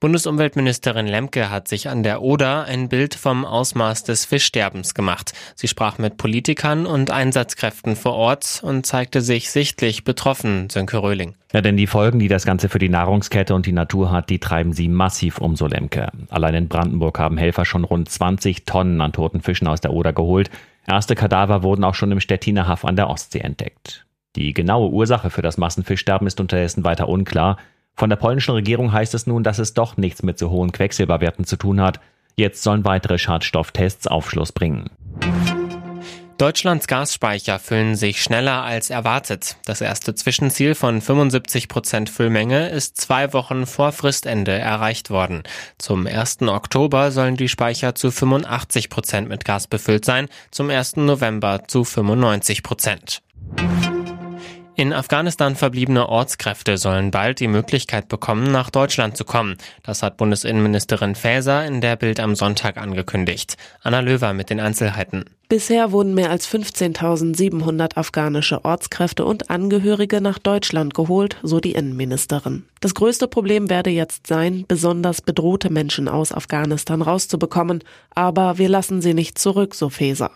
Bundesumweltministerin Lemke hat sich an der Oder ein Bild vom Ausmaß des Fischsterbens gemacht. Sie sprach mit Politikern und Einsatzkräften vor Ort und zeigte sich sichtlich betroffen, Sönke Röhling. Ja, denn die Folgen, die das Ganze für die Nahrungskette und die Natur hat, die treiben sie massiv um, so Lemke. Allein in Brandenburg haben Helfer schon rund 20 Tonnen an toten Fischen aus der Oder geholt. Erste Kadaver wurden auch schon im Stettiner Haff an der Ostsee entdeckt. Die genaue Ursache für das Massenfischsterben ist unterdessen weiter unklar. Von der polnischen Regierung heißt es nun, dass es doch nichts mit so hohen Quecksilberwerten zu tun hat. Jetzt sollen weitere Schadstofftests Aufschluss bringen. Deutschlands Gasspeicher füllen sich schneller als erwartet. Das erste Zwischenziel von 75 Prozent Füllmenge ist zwei Wochen vor Fristende erreicht worden. Zum 1. Oktober sollen die Speicher zu 85 Prozent mit Gas befüllt sein, zum 1. November zu 95 Prozent. In Afghanistan verbliebene Ortskräfte sollen bald die Möglichkeit bekommen, nach Deutschland zu kommen. Das hat Bundesinnenministerin Faeser in der Bild am Sonntag angekündigt. Anna Löwer mit den Einzelheiten. Bisher wurden mehr als 15.700 afghanische Ortskräfte und Angehörige nach Deutschland geholt, so die Innenministerin. Das größte Problem werde jetzt sein, besonders bedrohte Menschen aus Afghanistan rauszubekommen, aber wir lassen sie nicht zurück, so Faeser.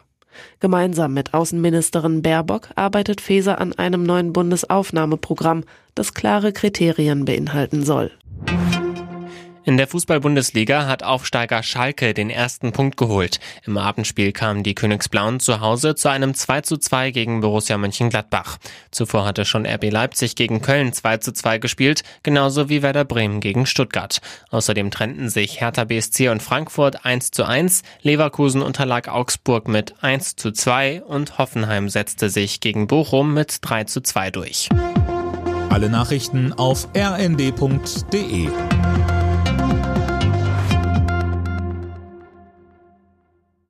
Gemeinsam mit Außenministerin Baerbock arbeitet Faeser an einem neuen Bundesaufnahmeprogramm, das klare Kriterien beinhalten soll. In der Fußball-Bundesliga hat Aufsteiger Schalke den ersten Punkt geholt. Im Abendspiel kamen die Königsblauen zu Hause zu einem 2 zu 2 gegen Borussia Mönchengladbach. Zuvor hatte schon RB Leipzig gegen Köln 2 zu 2 gespielt, genauso wie Werder Bremen gegen Stuttgart. Außerdem trennten sich Hertha BSC und Frankfurt 1 zu 1, Leverkusen unterlag Augsburg mit 1 zu 2 und Hoffenheim setzte sich gegen Bochum mit 3 zu 2 durch. Alle Nachrichten auf rnd.de